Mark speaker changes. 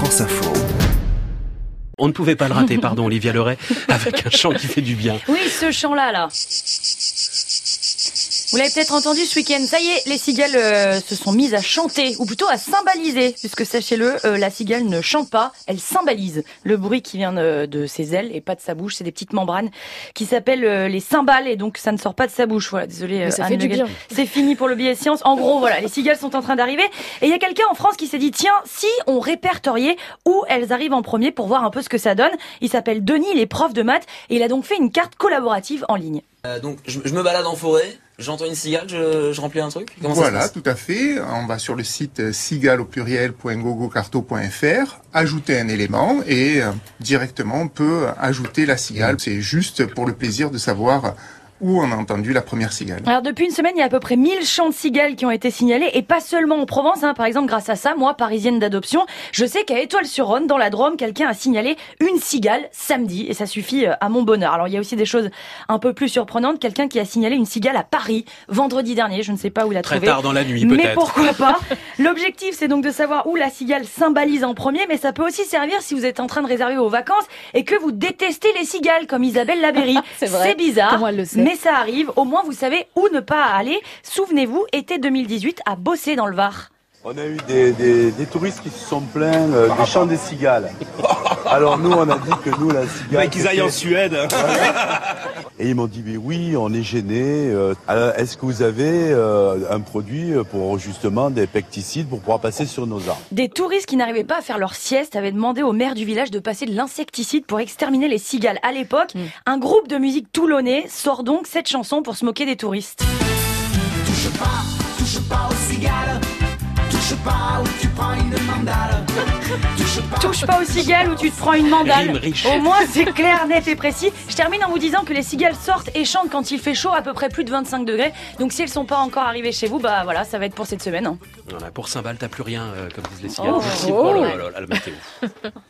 Speaker 1: France Info.
Speaker 2: On ne pouvait pas le rater, pardon, Olivia Leray, avec un chant qui fait du bien.
Speaker 3: Oui, ce chant-là, là. Vous l'avez peut-être entendu ce week-end. Ça y est, les cigales euh, se sont mises à chanter, ou plutôt à cymbaliser, puisque sachez-le, euh, la cigale ne chante pas, elle cymbalise. Le bruit qui vient de, de ses ailes et pas de sa bouche, c'est des petites membranes qui s'appellent euh, les cymbales, et donc ça ne sort pas de sa bouche. Voilà, désolé.
Speaker 4: Ça
Speaker 3: Anne
Speaker 4: fait du bien.
Speaker 3: C'est fini pour le billet science. En gros, voilà, les cigales sont en train d'arriver, et il y a quelqu'un en France qui s'est dit, tiens, si on répertoriait où elles arrivent en premier pour voir un peu ce que ça donne. Il s'appelle Denis, il est prof de maths, et il a donc fait une carte collaborative en ligne.
Speaker 5: Euh, donc je, je me balade en forêt, j'entends une cigale, je, je remplis un truc. Comment ça se
Speaker 6: Voilà,
Speaker 5: passe
Speaker 6: tout à fait. On va sur le site euh, cigale au pluriel.gogocarto.fr, ajouter un élément et euh, directement on peut ajouter la cigale. C'est juste pour le plaisir de savoir où on a entendu la première cigale.
Speaker 3: Alors depuis une semaine, il y a à peu près 1000 chants de cigales qui ont été signalés et pas seulement en Provence. Hein. Par exemple, grâce à ça, moi, parisienne d'adoption, je sais qu'à Étoile-sur-Rhône, dans la Drôme, quelqu'un a signalé une cigale samedi et ça suffit euh, à mon bonheur. Alors il y a aussi des choses un peu plus surprenantes. Quelqu'un qui a signalé une cigale à Paris vendredi dernier. Je ne sais pas où il a
Speaker 2: Très
Speaker 3: trouvé.
Speaker 2: tard dans la nuit,
Speaker 3: Mais
Speaker 2: peut-être.
Speaker 3: pourquoi pas? L'objectif, c'est donc de savoir où la cigale symbolise en premier, mais ça peut aussi servir si vous êtes en train de réserver vos vacances et que vous détestez les cigales, comme Isabelle Labéry.
Speaker 4: C'est
Speaker 3: bizarre,
Speaker 4: Comment elle le sait?
Speaker 3: Mais ça arrive. Au moins, vous savez où ne pas aller. Souvenez-vous, été 2018, à bosser dans le Var.
Speaker 7: On a eu des, des- des touristes qui se sont plaints euh, des chants des cigales. Alors nous, on a dit que nous, la cigale...
Speaker 8: qu'ils aillent en Suède.
Speaker 7: Et ils m'ont dit, mais oui, on est gênés. euh, alors, Est-ce que vous avez euh, un produit pour justement des pesticides pour pouvoir passer sur nos arbres?
Speaker 3: Des touristes qui n'arrivaient pas à faire leur sieste avaient demandé au maire du village de passer de l'insecticide pour exterminer les cigales. À l'époque, un groupe de musique toulonnais sort donc cette chanson pour se moquer des touristes. Touche pas aux cigales ou tu te prends une mandale. Au moins, c'est clair, net et précis. Je termine en vous disant que les cigales sortent et chantent quand il fait chaud, à peu près plus de 25 degrés. Donc, si elles sont pas encore arrivées chez vous, bah voilà, ça va être pour cette semaine. hein.
Speaker 2: Voilà, pour Cymbal, t'as plus rien, euh, comme disent les cigales.
Speaker 3: Oh.
Speaker 2: Merci. Oh là là, la météo.